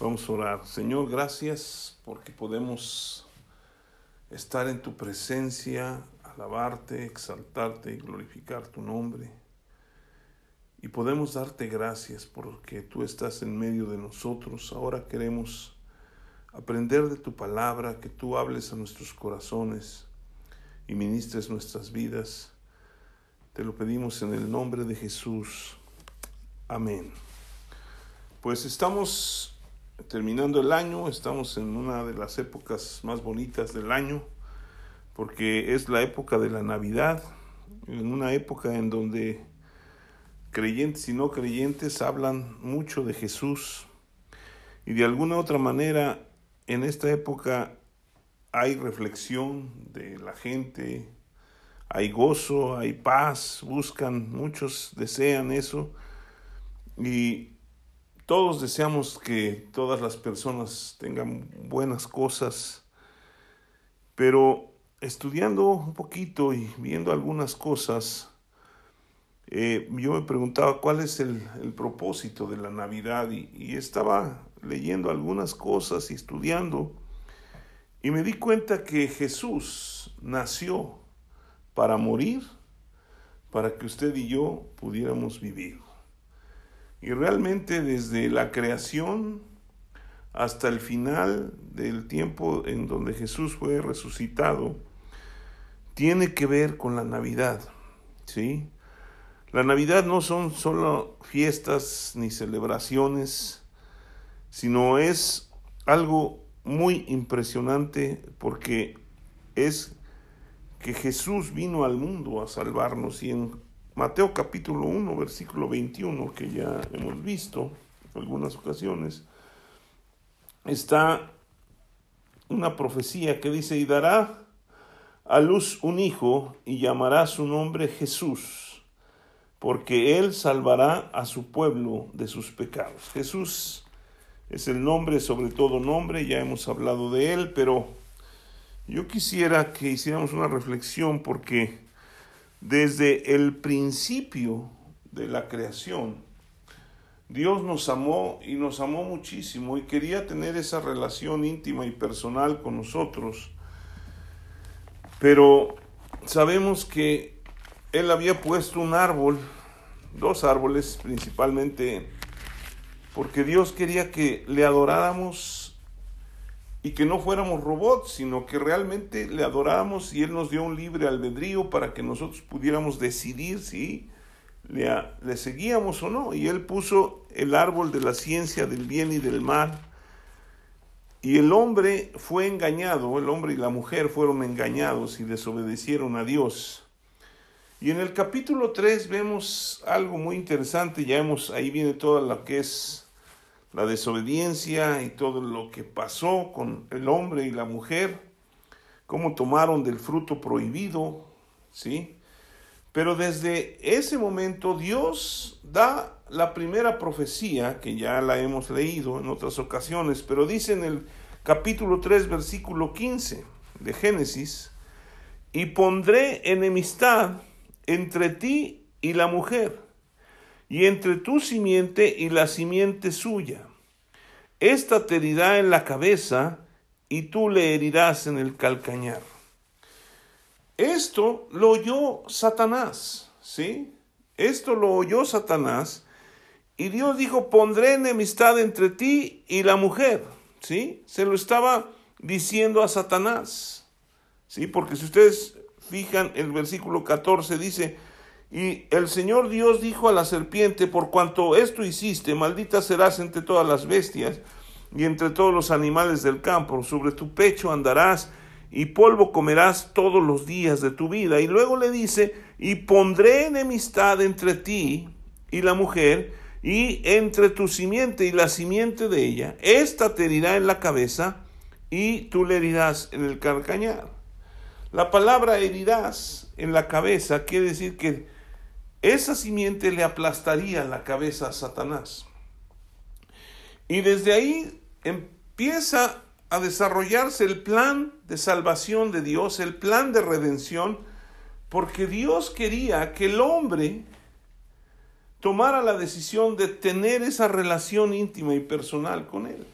Vamos a orar. Señor, gracias porque podemos estar en tu presencia, alabarte, exaltarte y glorificar tu nombre. Y podemos darte gracias porque tú estás en medio de nosotros. Ahora queremos aprender de tu palabra, que tú hables a nuestros corazones y ministres nuestras vidas. Te lo pedimos en el nombre de Jesús. Amén. Pues estamos terminando el año, estamos en una de las épocas más bonitas del año, porque es la época de la Navidad, en una época en donde creyentes y no creyentes hablan mucho de Jesús, y de alguna otra manera en esta época hay reflexión de la gente, hay gozo, hay paz, buscan, muchos desean eso, y todos deseamos que todas las personas tengan buenas cosas, pero estudiando un poquito y viendo algunas cosas, eh, yo me preguntaba cuál es el, propósito de la Navidad y, y, estaba leyendo algunas cosas y estudiando y me di cuenta que Jesús nació para morir, para que usted y yo pudiéramos vivir. Y realmente desde la creación hasta el final del tiempo en donde Jesús fue resucitado, tiene que ver con la Navidad, ¿sí? La Navidad no son solo fiestas ni celebraciones, sino es algo muy impresionante porque es que Jesús vino al mundo a salvarnos y en Mateo capítulo 1, versículo 21, que ya hemos visto en algunas ocasiones, está una profecía que dice, y dará a luz un hijo y llamará su nombre Jesús, porque él salvará a su pueblo de sus pecados. Jesús es el nombre sobre todo nombre, ya hemos hablado de él, pero yo quisiera que hiciéramos una reflexión porque desde el principio de la creación, Dios nos amó y nos amó muchísimo y quería tener esa relación íntima y personal con nosotros. Pero sabemos que Él había puesto un árbol, dos árboles principalmente, porque Dios quería que le adoráramos y que no fuéramos robots, sino que realmente le adoramos y Él nos dio un libre albedrío para que nosotros pudiéramos decidir si le, seguíamos o no. Y Él puso el árbol de la ciencia del bien y del mal. Y el hombre fue engañado, el hombre y la mujer fueron engañados y desobedecieron a Dios. Y en el capítulo 3 vemos algo muy interesante, ya hemos, ahí viene toda lo que es la desobediencia y todo lo que pasó con el hombre y la mujer, cómo tomaron del fruto prohibido, ¿sí? Pero desde ese momento Dios da la primera profecía, que ya la hemos leído en otras ocasiones, pero dice en el capítulo 3, versículo 15 de Génesis, y pondré enemistad entre ti y la mujer y entre tu simiente y la simiente suya. Esta te herirá en la cabeza y tú le herirás en el calcañar. Esto lo oyó Satanás, ¿sí? Esto lo oyó Satanás y Dios dijo, pondré enemistad entre ti y la mujer, ¿sí? Se lo estaba diciendo a Satanás, ¿sí? Porque si ustedes fijan, el versículo 14 dice, y el Señor Dios dijo a la serpiente, por cuanto esto hiciste, maldita serás entre todas las bestias y entre todos los animales del campo, sobre tu pecho andarás y polvo comerás todos los días de tu vida. Y luego le dice, y pondré enemistad entre ti y la mujer, y entre tu simiente y la simiente de ella. Esta te herirá en la cabeza, y tú le herirás en el carcañar. La palabra herirás en la cabeza quiere decir que esa simiente le aplastaría la cabeza a Satanás. Y desde ahí empieza a desarrollarse el plan de salvación de Dios, el plan de redención, porque Dios quería que el hombre tomara la decisión de tener esa relación íntima y personal con Él.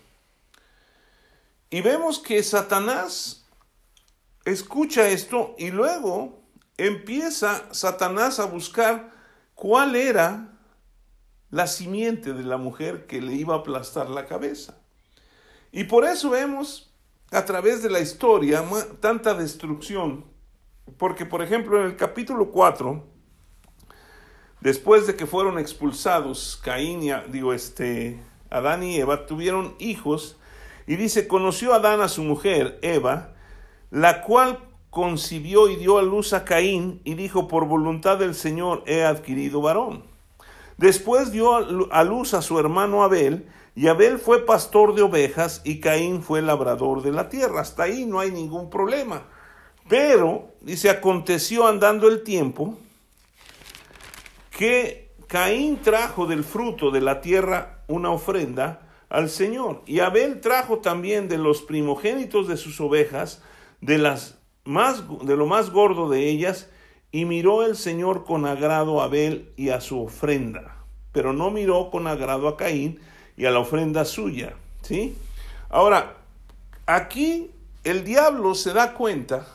Y vemos que Satanás escucha esto y luego empieza Satanás a buscar cuál era la simiente de la mujer que le iba a aplastar la cabeza. Y por eso vemos a través de la historia tanta destrucción. Porque, por ejemplo, en el capítulo 4, después de que fueron expulsados Caín y, digo, este, Adán y Eva, tuvieron hijos. Y dice, conoció Adán a su mujer, Eva, la cual concibió y dio a luz a Caín y dijo, por voluntad del Señor he adquirido varón. Después dio a luz a su hermano Abel, y Abel fue pastor de ovejas y Caín fue labrador de la tierra. Hasta ahí no hay ningún problema. Pero, dice, aconteció andando el tiempo que Caín trajo del fruto de la tierra una ofrenda al Señor. Y Abel trajo también de los primogénitos de sus ovejas, de las de lo más gordo de ellas, y miró el Señor con agrado a Abel y a su ofrenda, pero no miró con agrado a Caín y a la ofrenda suya, ¿sí? Ahora, aquí el diablo se da cuenta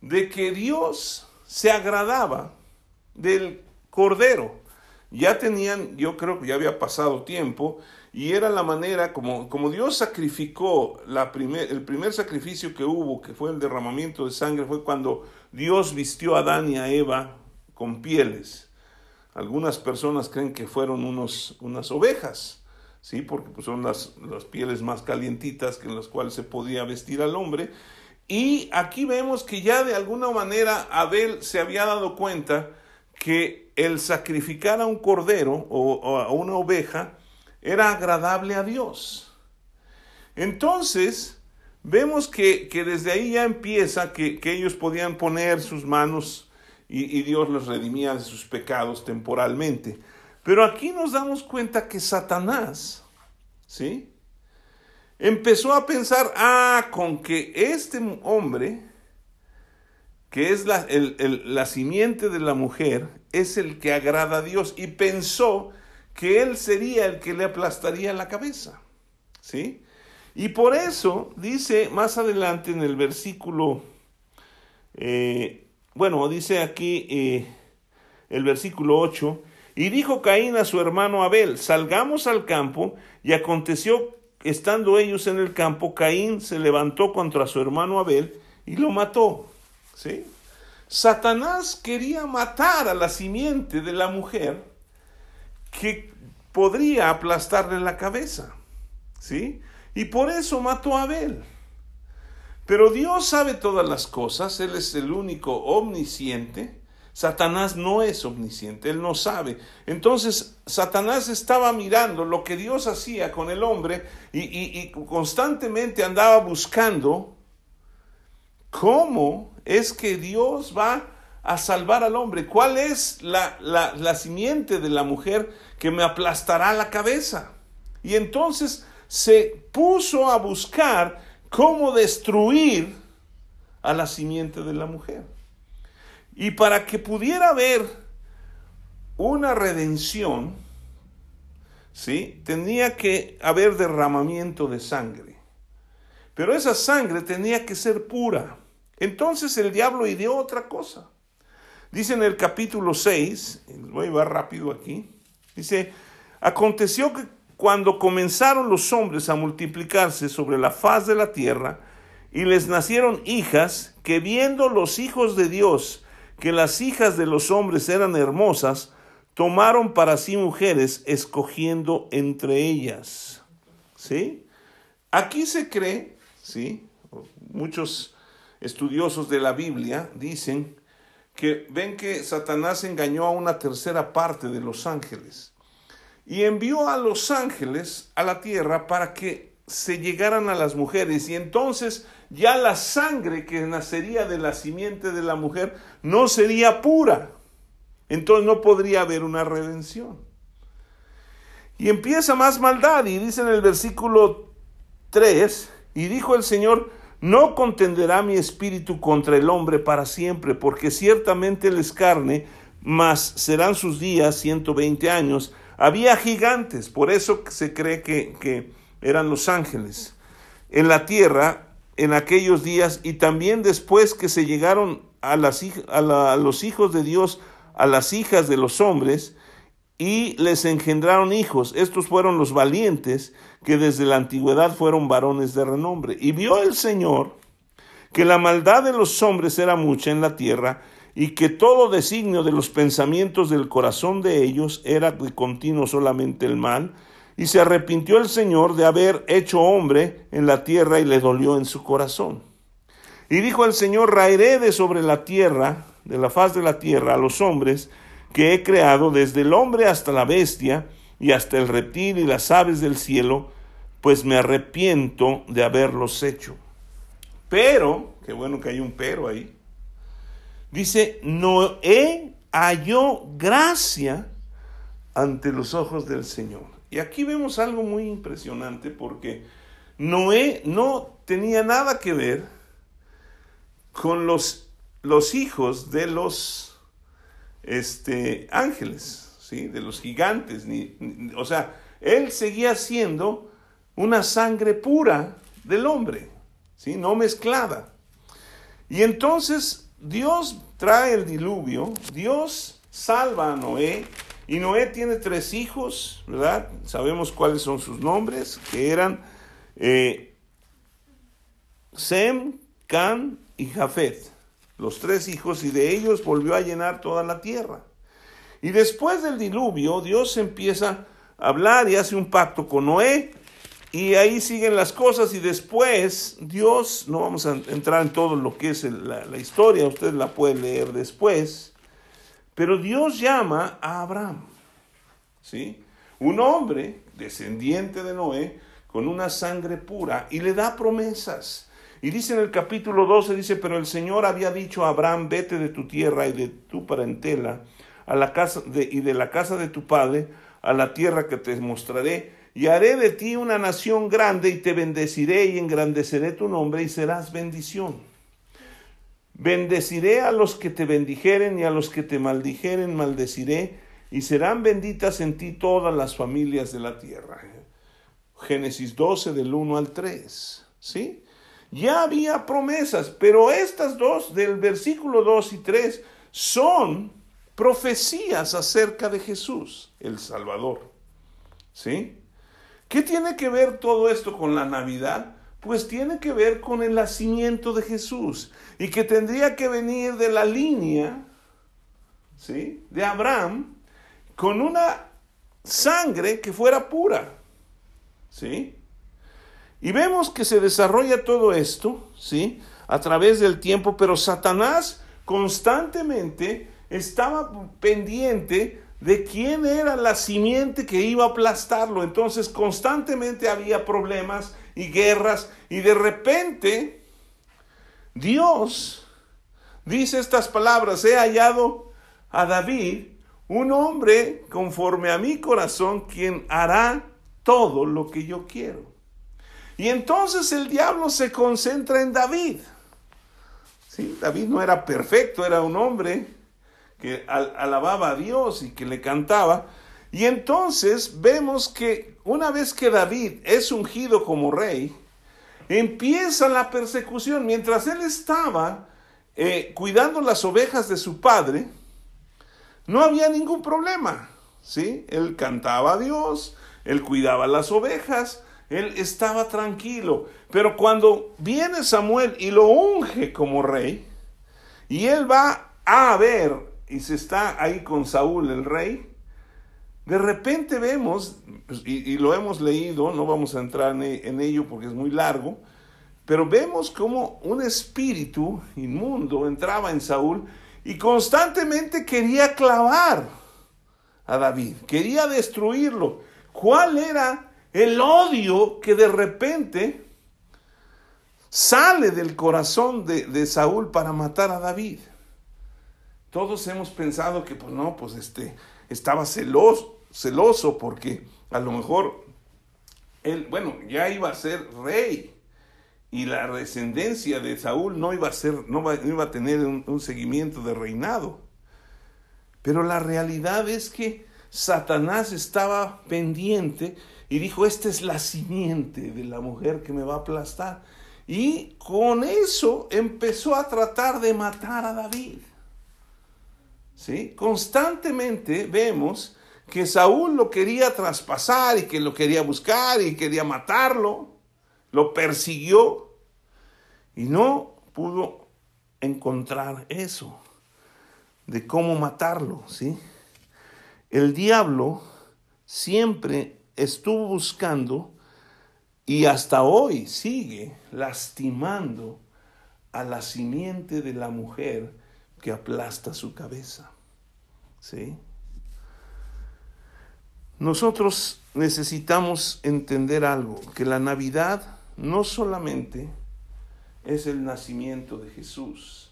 de que Dios se agradaba del cordero. Ya tenían, yo creo que ya había pasado tiempo, y era la manera como, como Dios sacrificó la primer, el primer sacrificio que hubo, que fue el derramamiento de sangre, fue cuando Dios vistió a Adán y a Eva con pieles. Algunas personas creen que fueron unos, unas ovejas, ¿sí? porque pues, son las, las pieles más calientitas que en las cuales se podía vestir al hombre. Y aquí vemos que ya de alguna manera Abel se había dado cuenta que el sacrificar a un cordero o a una oveja, era agradable a Dios. Entonces, vemos que, desde ahí ya empieza que, ellos podían poner sus manos y, y, Dios los redimía de sus pecados temporalmente. Pero aquí nos damos cuenta que Satanás, ¿sí? Empezó a pensar, ah, con que este hombre, que es la, la simiente de la mujer, es el que agrada a Dios. Y pensó que él sería el que le aplastaría la cabeza. ¿Sí? Y por eso dice más adelante en el versículo, eh, bueno, dice aquí eh, el versículo 8, y dijo Caín a su hermano Abel, salgamos al campo, y aconteció, estando ellos en el campo, Caín se levantó contra su hermano Abel y lo mató. ¿Sí? Satanás quería matar a la simiente de la mujer que podría aplastarle la cabeza. ¿Sí? Y por eso mató a Abel. Pero Dios sabe todas las cosas, Él es el único omnisciente. Satanás no es omnisciente, Él no sabe. Entonces Satanás estaba mirando lo que Dios hacía con el hombre y, constantemente andaba buscando cómo es que Dios va a salvar al hombre. ¿Cuál es la, la, la simiente de la mujer que me aplastará la cabeza? Y entonces se puso a buscar cómo destruir a la simiente de la mujer. Y para que pudiera haber una redención, ¿sí? Tenía que haber derramamiento de sangre. Pero esa sangre tenía que ser pura. Entonces el diablo ideó otra cosa. Dice en el capítulo 6, voy a ir rápido aquí, dice, aconteció que cuando comenzaron los hombres a multiplicarse sobre la faz de la tierra, y les nacieron hijas, que viendo los hijos de Dios que las hijas de los hombres eran hermosas, tomaron para sí mujeres, escogiendo entre ellas. ¿Sí? Aquí se cree, ¿sí? Muchos estudiosos de la Biblia dicen que ven que Satanás engañó a una tercera parte de los ángeles y envió a los ángeles a la tierra para que se llegaran a las mujeres y entonces ya la sangre que nacería de la simiente de la mujer no sería pura. Entonces no podría haber una redención. Y empieza más maldad y dice en el versículo 3, y dijo el Señor, no contenderá mi espíritu contra el hombre para siempre, porque ciertamente él es carne, mas serán sus días 120 años. Había gigantes, por eso se cree que, que eran los ángeles. en la tierra en aquellos días y también después que se llegaron a, las, a, los hijos de Dios, a las hijas de los hombres, y les engendraron hijos. Estos fueron los valientes que desde la antigüedad fueron varones de renombre. Y vio el Señor que la maldad de los hombres era mucha en la tierra y que todo designio de los pensamientos del corazón de ellos era de continuo solamente el mal, y se arrepintió el Señor de haber hecho hombre en la tierra y le dolió en su corazón. Y dijo el Señor, raeré de sobre la tierra, de la faz de la tierra, a los hombres que he creado, desde el hombre hasta la bestia, y hasta el reptil y las aves del cielo, pues me arrepiento de haberlos hecho. Pero, qué bueno que hay un pero ahí, dice, Noé halló gracia ante los ojos del Señor. Y aquí vemos algo muy impresionante porque Noé no tenía nada que ver con los, los hijos de los este, ángeles, ¿sí? de los gigantes. Ni, o sea, él seguía siendo una sangre pura del hombre, ¿sí? no mezclada. Y entonces Dios trae el diluvio, Dios salva a Noé, y Noé tiene tres hijos, ¿verdad? Sabemos cuáles son sus nombres, que eran eh, Sem, Can y Jafet, los tres hijos, y de ellos volvió a llenar toda la tierra. Y después del diluvio, Dios empieza a hablar y hace un pacto con Noé y ahí siguen las cosas y después Dios, no vamos a entrar en todo lo que es la, historia, usted la puede leer después, pero Dios llama a Abraham, ¿sí? Un hombre descendiente de Noé con una sangre pura y le da promesas. Y dice en el capítulo 12, dice, pero el Señor había dicho a Abraham, vete de tu tierra y de tu parentela a la casa de, y de la casa de tu padre a la tierra que te mostraré y haré de ti una nación grande y te bendeciré y engrandeceré tu nombre y serás bendición. Bendeciré a los que te bendijeren y a los que te maldijeren maldeciré y serán benditas en ti todas las familias de la tierra. Génesis 12 del 1 al 3. ¿Sí? Ya había promesas, pero estas dos del versículo 2 y 3 son profecías acerca de Jesús, el Salvador. ¿Sí? ¿Qué tiene que ver todo esto con la Navidad? Pues tiene que ver con el nacimiento de Jesús y que tendría que venir de la línea ¿sí? de Abraham con una sangre que fuera pura. ¿sí? Y vemos que se desarrolla todo esto ¿sí? a través del tiempo, pero Satanás constantemente estaba pendiente de quién era la simiente que iba a aplastarlo. Entonces constantemente había problemas y guerras y de repente Dios dice estas palabras, he hallado a David, un hombre conforme a mi corazón, quien hará todo lo que yo quiero. Y entonces el diablo se concentra en David. ¿Sí? David no era perfecto, era un hombre que alababa a Dios y que le cantaba. Y entonces vemos que una vez que David es ungido como rey, empieza la persecución. Mientras él estaba eh, cuidando las ovejas de su padre, no había ningún problema. ¿sí? Él cantaba a Dios, él cuidaba las ovejas, él estaba tranquilo. Pero cuando viene Samuel y lo unge como rey, y él va a ver y se está ahí con Saúl el rey, de repente vemos, pues, y, lo hemos leído, no vamos a entrar en, ello porque es muy largo, pero vemos como un espíritu inmundo entraba en Saúl y constantemente quería clavar a David, quería destruirlo. ¿Cuál era el odio que de repente sale del corazón de, de Saúl para matar a David? Todos hemos pensado que, pues no, pues este, estaba celoso, celoso porque a lo mejor él, bueno, ya iba a ser rey y la descendencia de Saúl no iba a ser, no, iba a tener un, un seguimiento de reinado. Pero la realidad es que Satanás estaba pendiente y dijo, esta es la simiente de la mujer que me va a aplastar. Y con eso empezó a tratar de matar a David. ¿Sí? Constantemente vemos que Saúl lo quería traspasar y que lo quería buscar y quería matarlo. Lo persiguió y no pudo encontrar eso de cómo matarlo, ¿sí? El diablo siempre estuvo buscando y hasta hoy sigue lastimando a la simiente de la mujer que aplasta su cabeza. ¿Sí? Nosotros necesitamos entender algo, que la Navidad no solamente es el nacimiento de Jesús,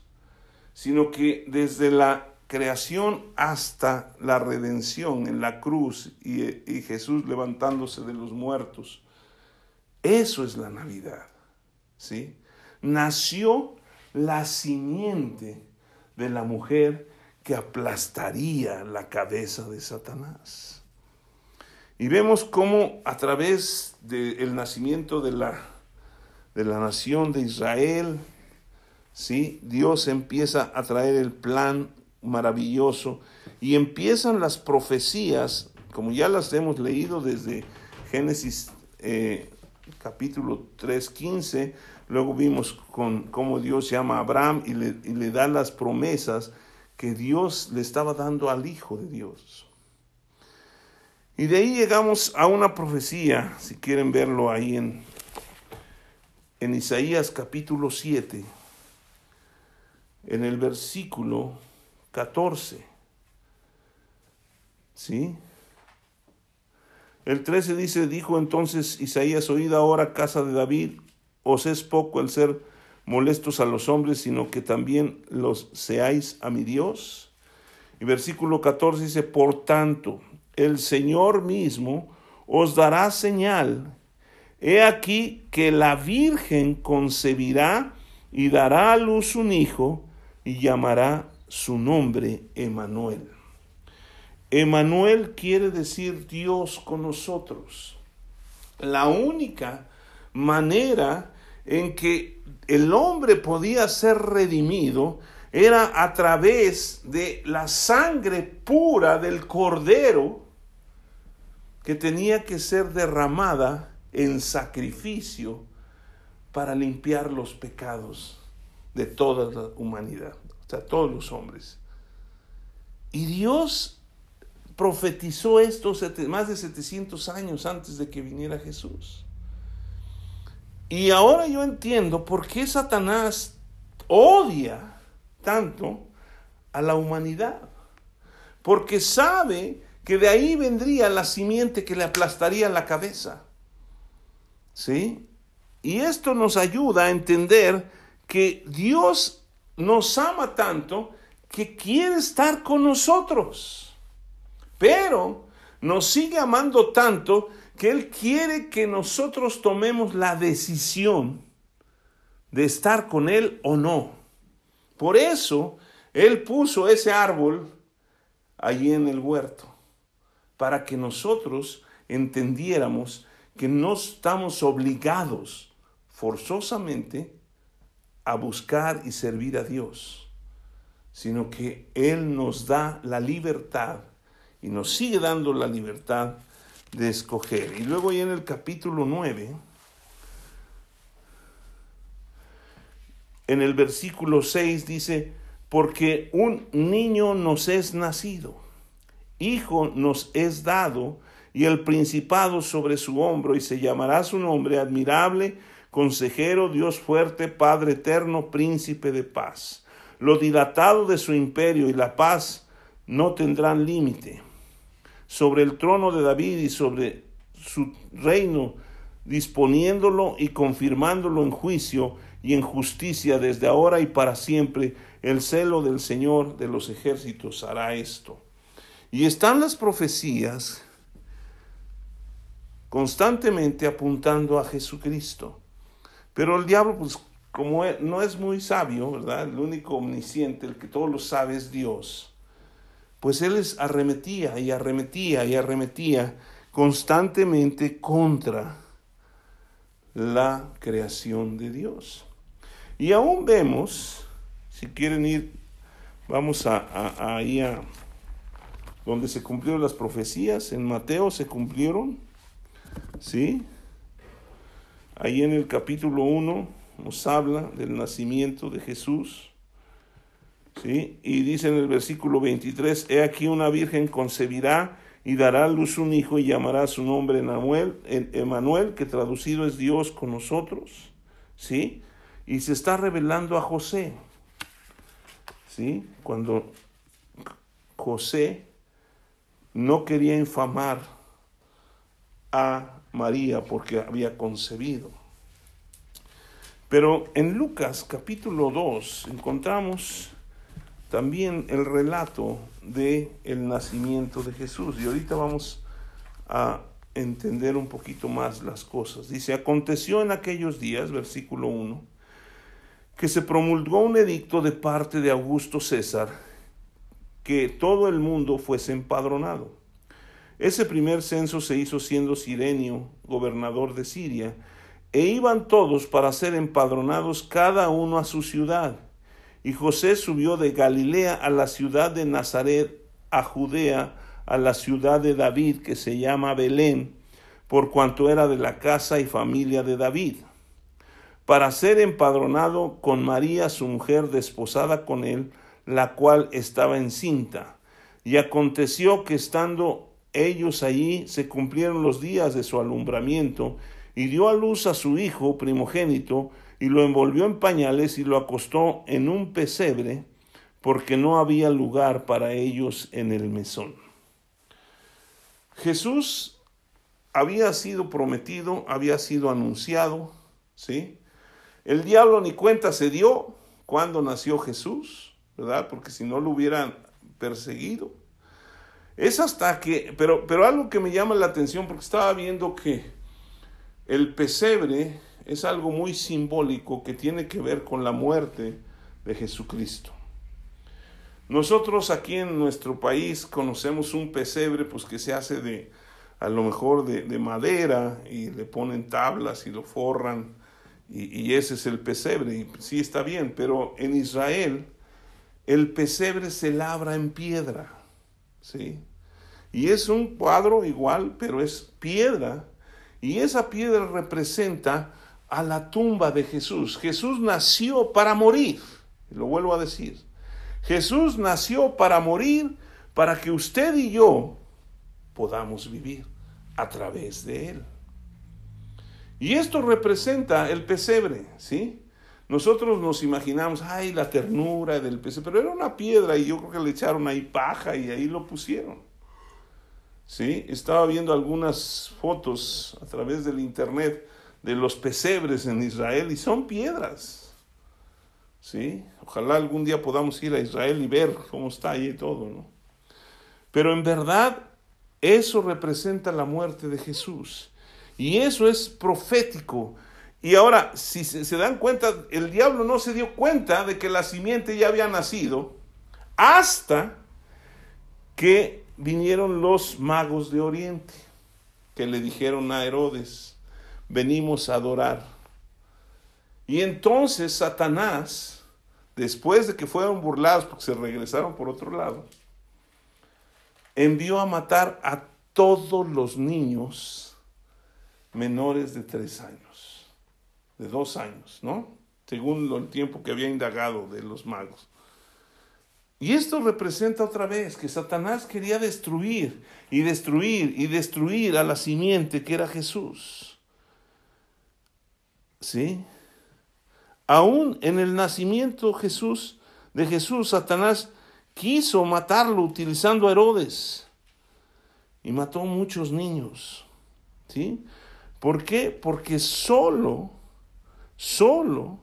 sino que desde la creación hasta la redención en la cruz y, Jesús levantándose de los muertos, eso es la Navidad. ¿sí? Nació la simiente de la mujer que aplastaría la cabeza de Satanás. Y vemos cómo a través del nacimiento de la, de la nación de Israel, ¿sí? Dios empieza a traer el plan maravilloso y empiezan las profecías, como ya las hemos leído desde Génesis eh, capítulo 3.15, luego vimos con cómo Dios llama a Abraham y le, y le da las promesas que Dios le estaba dando al Hijo de Dios. Y de ahí llegamos a una profecía, si quieren verlo ahí en, en Isaías capítulo 7, en el versículo 14. ¿Sí? El 13 dice, dijo entonces Isaías, oíd ahora casa de David, os es poco el ser molestos a los hombres, sino que también los seáis a mi Dios. Y versículo 14 dice, por tanto, el Señor mismo os dará señal. He aquí que la Virgen concebirá y dará a luz un hijo y llamará su nombre Emanuel. Emanuel quiere decir Dios con nosotros. La única manera en que el hombre podía ser redimido era a través de la sangre pura del cordero que tenía que ser derramada en sacrificio para limpiar los pecados de toda la humanidad, o sea, todos los hombres. Y Dios profetizó esto más de 700 años antes de que viniera Jesús. Y ahora yo entiendo por qué Satanás odia tanto a la humanidad. Porque sabe que de ahí vendría la simiente que le aplastaría la cabeza. ¿Sí? Y esto nos ayuda a entender que Dios nos ama tanto que quiere estar con nosotros. Pero nos sigue amando tanto que Él quiere que nosotros tomemos la decisión de estar con Él o no. Por eso Él puso ese árbol allí en el huerto, para que nosotros entendiéramos que no estamos obligados forzosamente a buscar y servir a Dios, sino que Él nos da la libertad y nos sigue dando la libertad de escoger. Y luego ya en el capítulo 9, en el versículo 6 dice, porque un niño nos es nacido, hijo nos es dado, y el principado sobre su hombro, y se llamará su nombre admirable, consejero, Dios fuerte, Padre eterno, príncipe de paz. Lo dilatado de su imperio y la paz no tendrán límite sobre el trono de David y sobre su reino, disponiéndolo y confirmándolo en juicio y en justicia desde ahora y para siempre. El celo del Señor de los ejércitos hará esto. Y están las profecías constantemente apuntando a Jesucristo. Pero el diablo, pues como no es muy sabio, ¿verdad? El único omnisciente, el que todo lo sabe es Dios pues él les arremetía y arremetía y arremetía constantemente contra la creación de Dios. Y aún vemos, si quieren ir, vamos a, ahí a donde se cumplieron las profecías, en Mateo se cumplieron, ¿sí? Ahí en el capítulo 1 nos habla del nacimiento de Jesús. ¿sí? Y dice en el versículo 23, He aquí una virgen concebirá y dará a luz un hijo y llamará su nombre Emanuel, que traducido es Dios con nosotros. ¿sí? Y se está revelando a José. ¿sí? Cuando José no quería infamar a María porque había concebido. Pero en Lucas capítulo 2 encontramos también el relato de el nacimiento de Jesús y ahorita vamos a entender un poquito más las cosas. Dice, aconteció en aquellos días, versículo 1, que se promulgó un edicto de parte de Augusto César que todo el mundo fuese empadronado. Ese primer censo se hizo siendo Sirenio gobernador de Siria, e iban todos para ser empadronados cada uno a su ciudad. Y José subió de Galilea a la ciudad de Nazaret, a Judea, a la ciudad de David, que se llama Belén, por cuanto era de la casa y familia de David, para ser empadronado con María, su mujer, desposada con él, la cual estaba encinta. Y aconteció que estando ellos allí se cumplieron los días de su alumbramiento, y dio a luz a su hijo primogénito, y lo envolvió en pañales y lo acostó en un pesebre, porque no había lugar para ellos en el mesón. Jesús había sido prometido, había sido anunciado, ¿sí? El diablo ni cuenta se dio cuando nació Jesús, ¿verdad? Porque si no lo hubieran perseguido. Es hasta que, pero, pero algo que me llama la atención, porque estaba viendo que el pesebre es algo muy simbólico que tiene que ver con la muerte de Jesucristo. Nosotros aquí en nuestro país conocemos un pesebre pues que se hace de a lo mejor de, madera y le ponen tablas y lo forran y, y, ese es el pesebre y sí está bien, pero en Israel el pesebre se labra en piedra, ¿sí? Y es un cuadro igual, pero es piedra. Y esa piedra representa a la tumba de Jesús. Jesús nació para morir. Lo vuelvo a decir. Jesús nació para morir para que usted y yo podamos vivir a través de él. Y esto representa el pesebre, ¿sí? Nosotros nos imaginamos, ay, la ternura del pesebre, pero era una piedra y yo creo que le echaron ahí paja y ahí lo pusieron. ¿Sí? Estaba viendo algunas fotos a través del internet de los pesebres en Israel y son piedras. ¿Sí? Ojalá algún día podamos ir a Israel y ver cómo está ahí todo, ¿no? Pero en verdad eso representa la muerte de Jesús. Y eso es profético. Y ahora, si se dan cuenta, el diablo no se dio cuenta de que la simiente ya había nacido hasta que vinieron los magos de Oriente que le dijeron a Herodes, venimos a adorar. Y entonces Satanás, después de que fueron burlados porque se regresaron por otro lado, envió a matar a todos los niños menores de tres años, de dos años, ¿no? Según el tiempo que había indagado de los magos. Y esto representa otra vez que Satanás quería destruir y destruir y destruir a la simiente que era Jesús. ¿Sí? Aún en el nacimiento Jesús, de Jesús, Satanás quiso matarlo utilizando a Herodes y mató muchos niños. ¿Sí? ¿Por qué? Porque solo, solo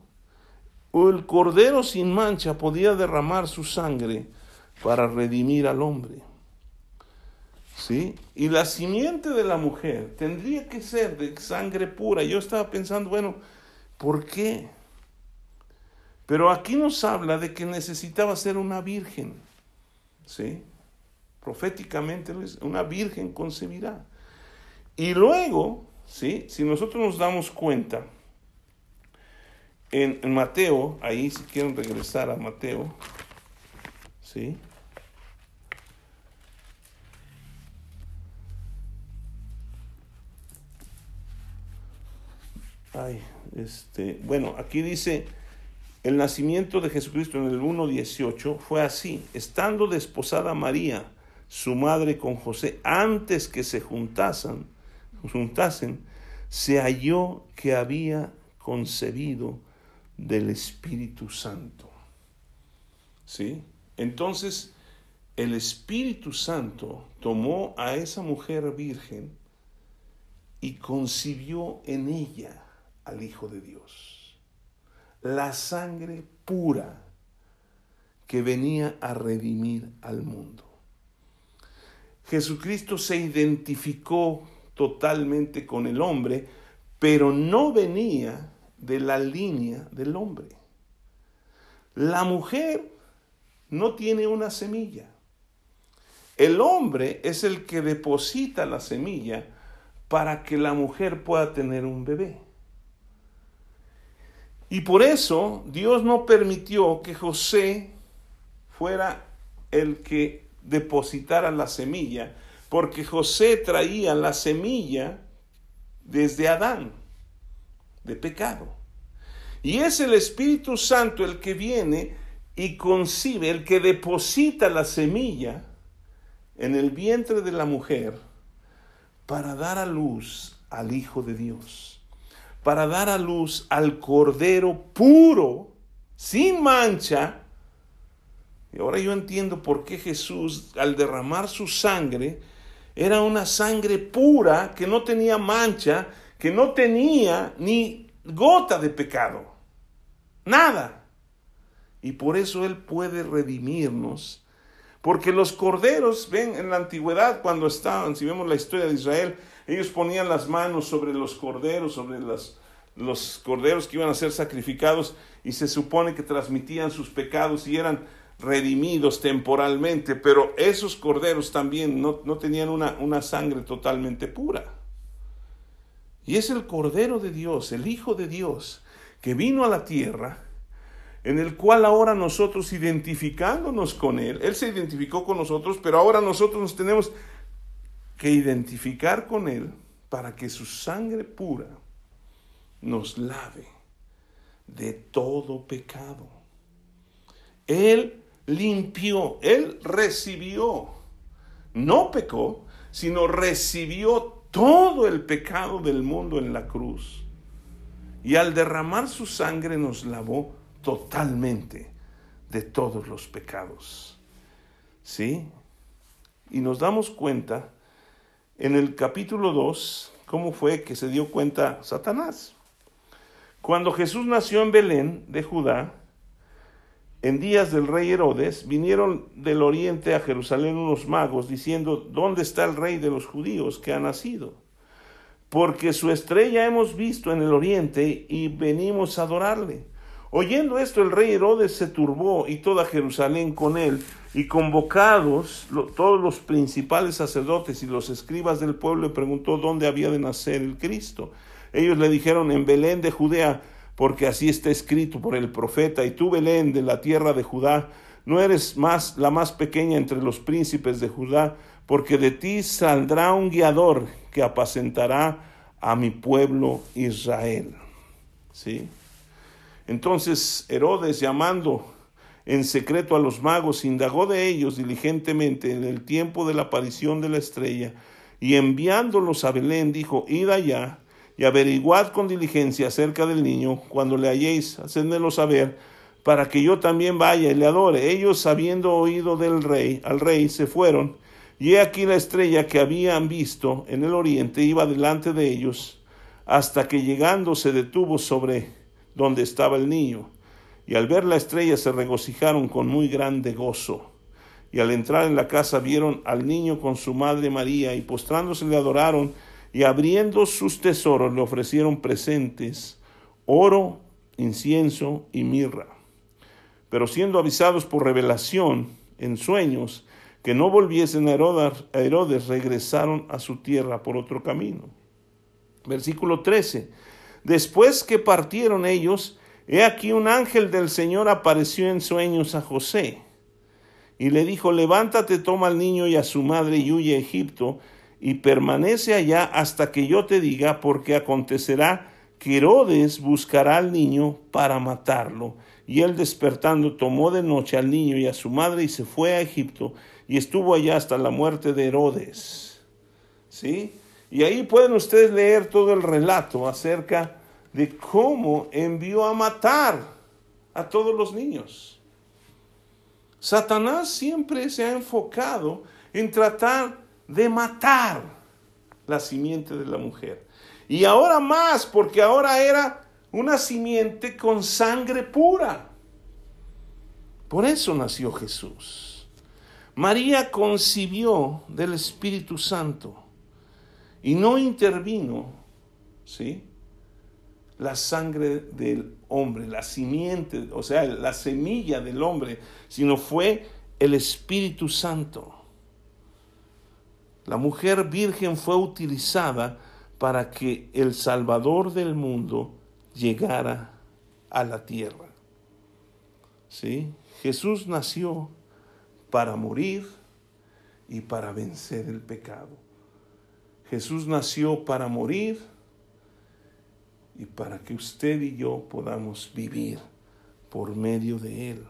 o el cordero sin mancha podía derramar su sangre para redimir al hombre. ¿Sí? Y la simiente de la mujer tendría que ser de sangre pura. Yo estaba pensando, bueno, ¿por qué? Pero aquí nos habla de que necesitaba ser una virgen. ¿Sí? proféticamente una virgen concebirá. Y luego, ¿sí? si nosotros nos damos cuenta, en, Mateo, ahí si quieren regresar a Mateo, ¿sí? Ay, este, bueno, aquí dice, el nacimiento de Jesucristo en el 1.18 fue así, estando desposada María, su madre con José, antes que se juntasen, juntasen, se halló que había concebido del Espíritu Santo. ¿Sí? Entonces, el Espíritu Santo tomó a esa mujer virgen y concibió en ella al Hijo de Dios. La sangre pura que venía a redimir al mundo. Jesucristo se identificó totalmente con el hombre, pero no venía de la línea del hombre. La mujer no tiene una semilla. El hombre es el que deposita la semilla para que la mujer pueda tener un bebé. Y por eso Dios no permitió que José fuera el que depositara la semilla, porque José traía la semilla desde Adán, de pecado. Y es el Espíritu Santo el que viene y concibe, el que deposita la semilla en el vientre de la mujer para dar a luz al Hijo de Dios para dar a luz al Cordero puro, sin mancha. Y ahora yo entiendo por qué Jesús, al derramar su sangre, era una sangre pura, que no tenía mancha, que no tenía ni gota de pecado. Nada. Y por eso Él puede redimirnos. Porque los corderos, ven, en la antigüedad, cuando estaban, si vemos la historia de Israel, ellos ponían las manos sobre los corderos, sobre los corderos que iban a ser sacrificados y se supone que transmitían sus pecados y eran redimidos temporalmente, pero esos corderos también no, tenían una, una sangre totalmente pura. Y es el Cordero de Dios, el Hijo de Dios, que vino a la tierra, en el cual ahora nosotros identificándonos con Él, Él se identificó con nosotros, pero ahora nosotros nos tenemos que identificar con Él para que su sangre pura nos lave de todo pecado. Él limpió, Él recibió, no pecó, sino recibió todo el pecado del mundo en la cruz. Y al derramar su sangre nos lavó totalmente de todos los pecados. ¿Sí? Y nos damos cuenta en el capítulo 2 cómo fue que se dio cuenta Satanás. Cuando Jesús nació en Belén de Judá, en días del rey Herodes, vinieron del oriente a Jerusalén unos magos diciendo, ¿dónde está el rey de los judíos que ha nacido? Porque su estrella hemos visto en el oriente y venimos a adorarle. Oyendo esto, el rey Herodes se turbó y toda Jerusalén con él, y convocados todos los principales sacerdotes y los escribas del pueblo, le preguntó dónde había de nacer el Cristo. Ellos le dijeron en Belén de Judea, porque así está escrito por el profeta, y tú Belén de la tierra de Judá, no eres más la más pequeña entre los príncipes de Judá, porque de ti saldrá un guiador que apacentará a mi pueblo Israel. ¿Sí? Entonces Herodes, llamando en secreto a los magos, indagó de ellos diligentemente en el tiempo de la aparición de la estrella, y enviándolos a Belén, dijo, id allá y averiguad con diligencia acerca del niño, cuando le halléis, hacedmelo saber, para que yo también vaya y le adore. Ellos, habiendo oído del rey, al rey, se fueron, y he aquí la estrella que habían visto en el oriente iba delante de ellos, hasta que llegando se detuvo sobre donde estaba el niño. Y al ver la estrella se regocijaron con muy grande gozo. Y al entrar en la casa vieron al niño con su madre María, y postrándose le adoraron, y abriendo sus tesoros le ofrecieron presentes, oro, incienso y mirra. Pero siendo avisados por revelación en sueños, que no volviesen a Herodes, regresaron a su tierra por otro camino. Versículo 13. Después que partieron ellos, he aquí un ángel del Señor apareció en sueños a José y le dijo, levántate, toma al niño y a su madre y huye a Egipto y permanece allá hasta que yo te diga, porque acontecerá que Herodes buscará al niño para matarlo. Y él despertando tomó de noche al niño y a su madre y se fue a Egipto y estuvo allá hasta la muerte de Herodes. ¿Sí? Y ahí pueden ustedes leer todo el relato acerca de cómo envió a matar a todos los niños. Satanás siempre se ha enfocado en tratar de matar la simiente de la mujer. Y ahora más, porque ahora era una simiente con sangre pura. Por eso nació Jesús. María concibió del Espíritu Santo y no intervino, ¿sí? La sangre del hombre, la simiente, o sea, la semilla del hombre, sino fue el Espíritu Santo. La mujer virgen fue utilizada para que el Salvador del mundo llegara a la tierra. ¿Sí? Jesús nació para morir y para vencer el pecado. Jesús nació para morir y para que usted y yo podamos vivir por medio de Él.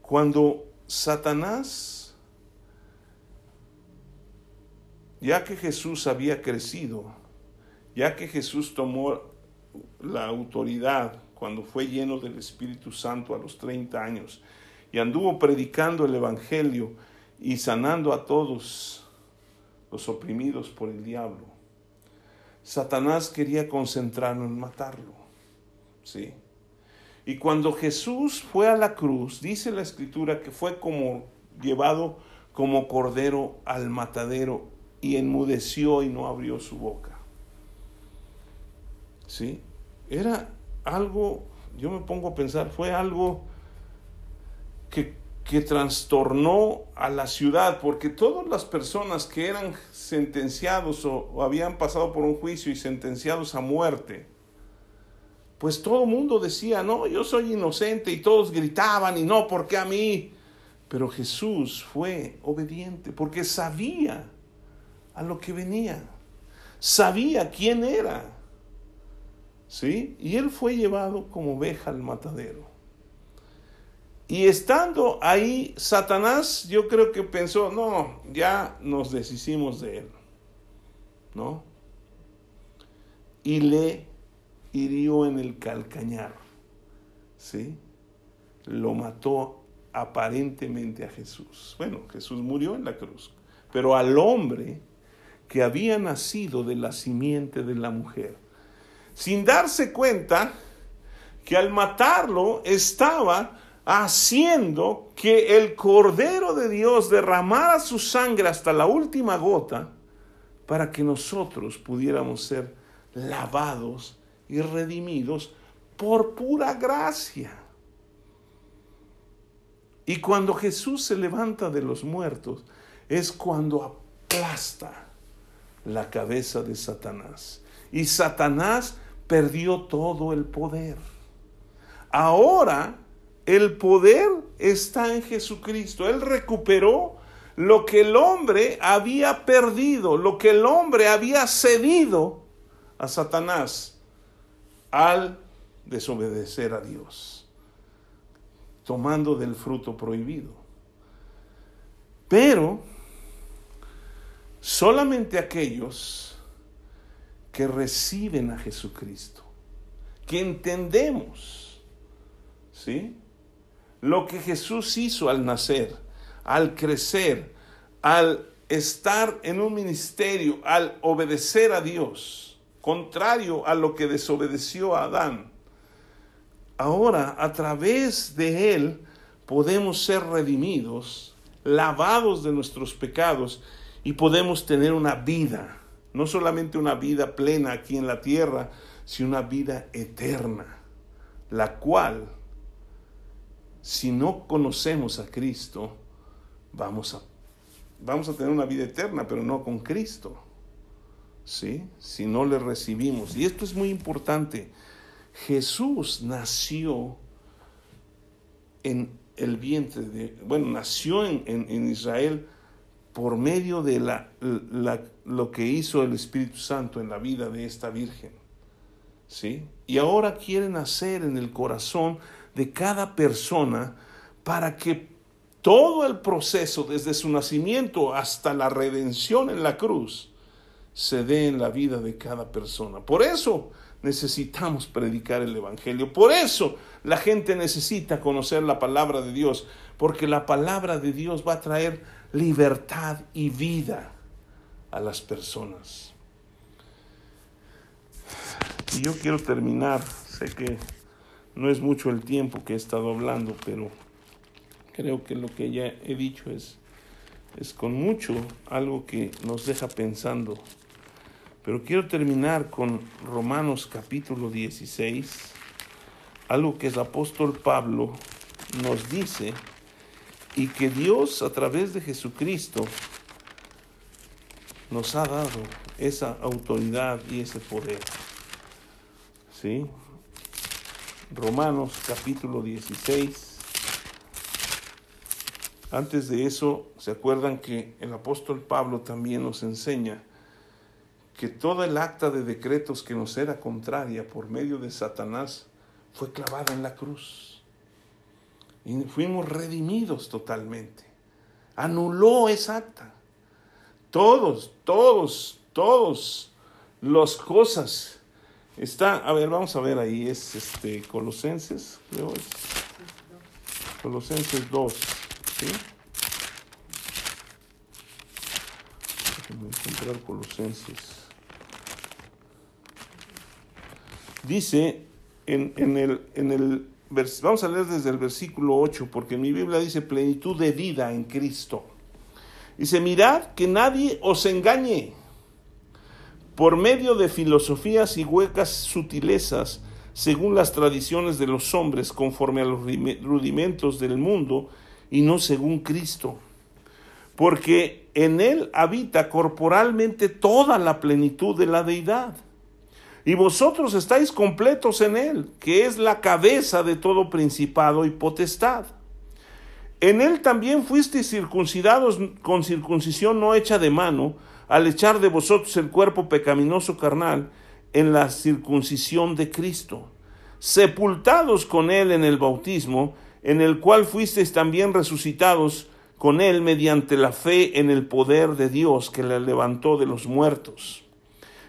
Cuando Satanás ya que Jesús había crecido, ya que Jesús tomó la autoridad cuando fue lleno del Espíritu Santo a los 30 años y anduvo predicando el Evangelio y sanando a todos los oprimidos por el diablo. Satanás quería concentrarlo en matarlo. ¿Sí? Y cuando Jesús fue a la cruz, dice la escritura que fue como llevado como cordero al matadero y enmudeció y no abrió su boca. ¿Sí? Era algo, yo me pongo a pensar, fue algo que, que trastornó a la ciudad, porque todas las personas que eran sentenciados o, habían pasado por un juicio y sentenciados a muerte, pues todo el mundo decía, no, yo soy inocente y todos gritaban y no, ¿por qué a mí? Pero Jesús fue obediente porque sabía a lo que venía. Sabía quién era. ¿Sí? Y él fue llevado como oveja al matadero. Y estando ahí, Satanás yo creo que pensó, no, ya nos deshicimos de él. ¿No? Y le hirió en el calcañar. ¿Sí? Lo mató aparentemente a Jesús. Bueno, Jesús murió en la cruz, pero al hombre que había nacido de la simiente de la mujer, sin darse cuenta que al matarlo estaba haciendo que el Cordero de Dios derramara su sangre hasta la última gota para que nosotros pudiéramos ser lavados y redimidos por pura gracia. Y cuando Jesús se levanta de los muertos, es cuando aplasta la cabeza de Satanás. Y Satanás perdió todo el poder. Ahora el poder está en Jesucristo. Él recuperó lo que el hombre había perdido, lo que el hombre había cedido a Satanás al desobedecer a Dios, tomando del fruto prohibido. Pero solamente aquellos que reciben a Jesucristo, que entendemos, ¿sí? Lo que Jesús hizo al nacer, al crecer, al estar en un ministerio, al obedecer a Dios, contrario a lo que desobedeció a Adán. Ahora, a través de Él, podemos ser redimidos, lavados de nuestros pecados y podemos tener una vida, no solamente una vida plena aquí en la tierra, sino una vida eterna, la cual, si no conocemos a Cristo, vamos a, vamos a tener una vida eterna, pero no con Cristo. ¿Sí? Si no le recibimos. Y esto es muy importante. Jesús nació en el vientre de, bueno, nació en, Israel por medio de la, lo que hizo el Espíritu Santo en la vida de esta Virgen. ¿Sí? Y ahora quiere nacer en el corazón de cada persona para que todo el proceso, desde su nacimiento hasta la redención en la cruz, se dé en la vida de cada persona. Por eso necesitamos predicar el Evangelio. Por eso la gente necesita conocer la palabra de Dios, porque la palabra de Dios va a traer libertad y vida a las personas. Y yo quiero terminar, sé que no es mucho el tiempo que he estado hablando, pero creo que lo que ya he dicho es, es con mucho algo que nos deja pensando pero quiero terminar con Romanos capítulo 16, algo que el apóstol Pablo nos dice y que Dios a través de Jesucristo nos ha dado esa autoridad y ese poder. ¿Sí? Romanos capítulo 16. Antes de eso, ¿se acuerdan que el apóstol Pablo también nos enseña que toda el acta de decretos que nos era contraria por medio de Satanás fue clavada en la cruz. Y fuimos redimidos totalmente. Anuló esa acta. Todos, todos, todos las cosas. Está, a ver, vamos a ver ahí, es este Colosenses, creo es. Colosenses 2, ¿sí? Encontrar Colosenses. dice en, el, en el vamos a leer desde el versículo 8, porque mi Biblia dice plenitud de vida en Cristo. Dice, mirad que nadie os engañe por medio de filosofías y huecas sutilezas, según las tradiciones de los hombres, conforme a los rudimentos del mundo, y no según Cristo. Porque en él habita corporalmente toda la plenitud de la deidad y vosotros estáis completos en Él, que es la cabeza de todo principado y potestad. En Él también fuisteis circuncidados con circuncisión no hecha de mano, al echar de vosotros el cuerpo pecaminoso carnal en la circuncisión de Cristo, sepultados con Él en el bautismo, en el cual fuisteis también resucitados con Él mediante la fe en el poder de Dios que le levantó de los muertos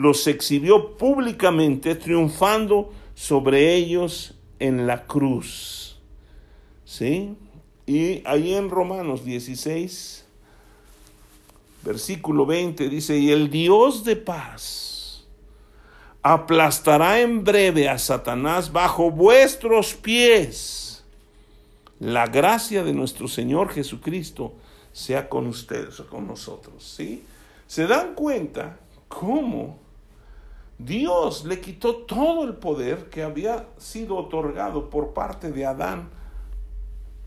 los exhibió públicamente, triunfando sobre ellos en la cruz. ¿Sí? Y ahí en Romanos 16, versículo 20 dice, y el Dios de paz aplastará en breve a Satanás bajo vuestros pies. La gracia de nuestro Señor Jesucristo sea con ustedes o con nosotros. ¿Sí? ¿Se dan cuenta cómo Dios le quitó todo el poder que había sido otorgado por parte de Adán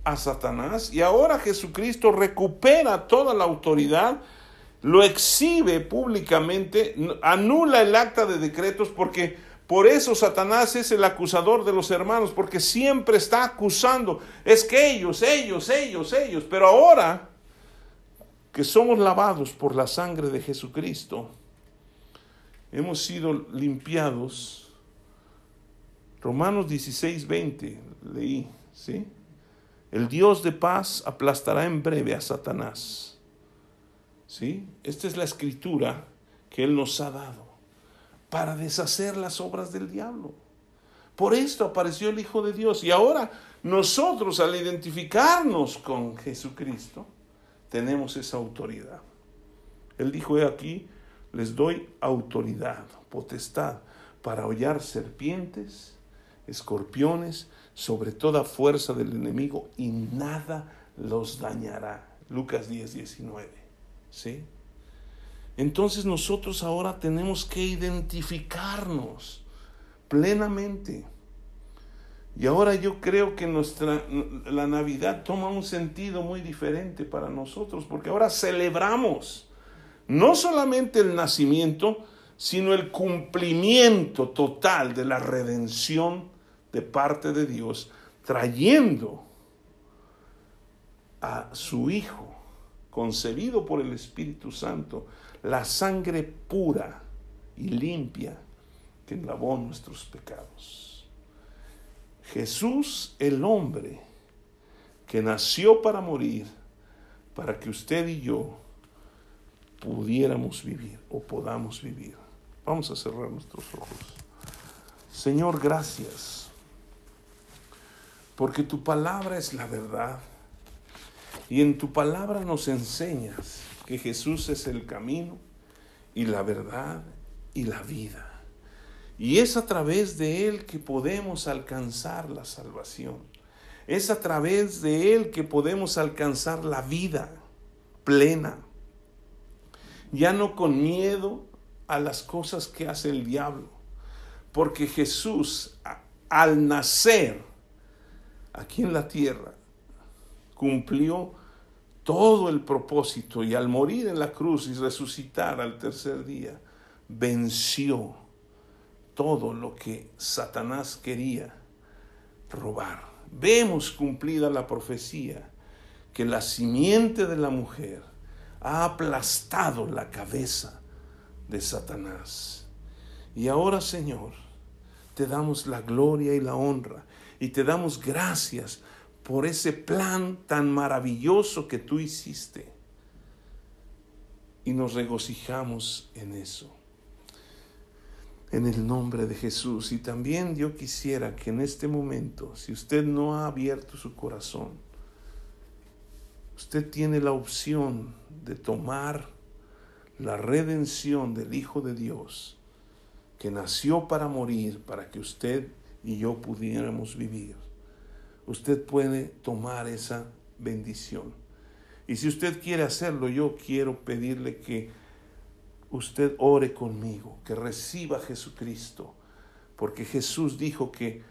a Satanás y ahora Jesucristo recupera toda la autoridad, lo exhibe públicamente, anula el acta de decretos porque por eso Satanás es el acusador de los hermanos, porque siempre está acusando, es que ellos, ellos, ellos, ellos, pero ahora que somos lavados por la sangre de Jesucristo, hemos sido limpiados. Romanos 16, 20, leí, ¿sí? El Dios de paz aplastará en breve a Satanás. ¿Sí? Esta es la escritura que Él nos ha dado para deshacer las obras del diablo. Por esto apareció el Hijo de Dios. Y ahora nosotros al identificarnos con Jesucristo, tenemos esa autoridad. Él dijo, he aquí, les doy autoridad, potestad, para hollar serpientes, escorpiones, sobre toda fuerza del enemigo, y nada los dañará. Lucas 10, 19. ¿Sí? Entonces nosotros ahora tenemos que identificarnos plenamente. Y ahora yo creo que nuestra la Navidad toma un sentido muy diferente para nosotros, porque ahora celebramos no solamente el nacimiento, sino el cumplimiento total de la redención de parte de Dios, trayendo a su Hijo, concebido por el Espíritu Santo, la sangre pura y limpia que lavó nuestros pecados. Jesús el hombre que nació para morir, para que usted y yo pudiéramos vivir o podamos vivir. Vamos a cerrar nuestros ojos. Señor, gracias, porque tu palabra es la verdad y en tu palabra nos enseñas que Jesús es el camino y la verdad y la vida. Y es a través de Él que podemos alcanzar la salvación. Es a través de Él que podemos alcanzar la vida plena. Ya no con miedo a las cosas que hace el diablo. Porque Jesús, al nacer aquí en la tierra, cumplió todo el propósito y al morir en la cruz y resucitar al tercer día, venció todo lo que Satanás quería robar. Vemos cumplida la profecía que la simiente de la mujer ha aplastado la cabeza de Satanás. Y ahora, Señor, te damos la gloria y la honra y te damos gracias por ese plan tan maravilloso que tú hiciste. Y nos regocijamos en eso. En el nombre de Jesús. Y también yo quisiera que en este momento, si usted no ha abierto su corazón, usted tiene la opción de tomar la redención del Hijo de Dios, que nació para morir, para que usted y yo pudiéramos vivir usted puede tomar esa bendición. Y si usted quiere hacerlo, yo quiero pedirle que usted ore conmigo, que reciba a Jesucristo, porque Jesús dijo que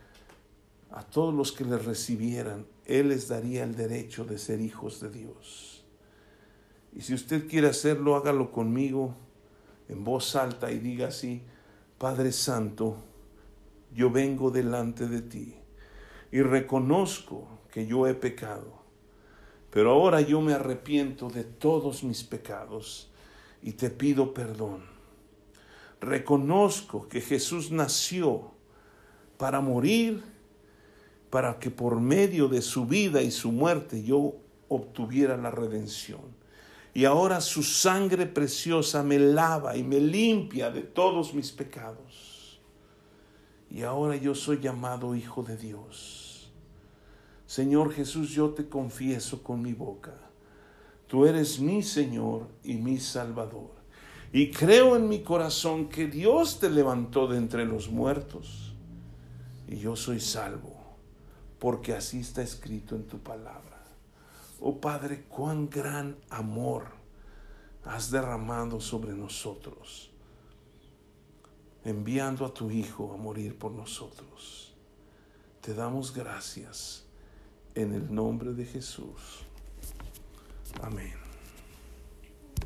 a todos los que le recibieran, Él les daría el derecho de ser hijos de Dios. Y si usted quiere hacerlo, hágalo conmigo en voz alta y diga así, Padre Santo, yo vengo delante de ti y reconozco que yo he pecado. Pero ahora yo me arrepiento de todos mis pecados y te pido perdón. Reconozco que Jesús nació para morir, para que por medio de su vida y su muerte yo obtuviera la redención. Y ahora su sangre preciosa me lava y me limpia de todos mis pecados. Y ahora yo soy llamado hijo de Dios. Señor Jesús, yo te confieso con mi boca. Tú eres mi Señor y mi Salvador. Y creo en mi corazón que Dios te levantó de entre los muertos. Y yo soy salvo, porque así está escrito en tu palabra. Oh Padre, cuán gran amor has derramado sobre nosotros, enviando a tu Hijo a morir por nosotros. Te damos gracias en el nombre de Jesús. Amén.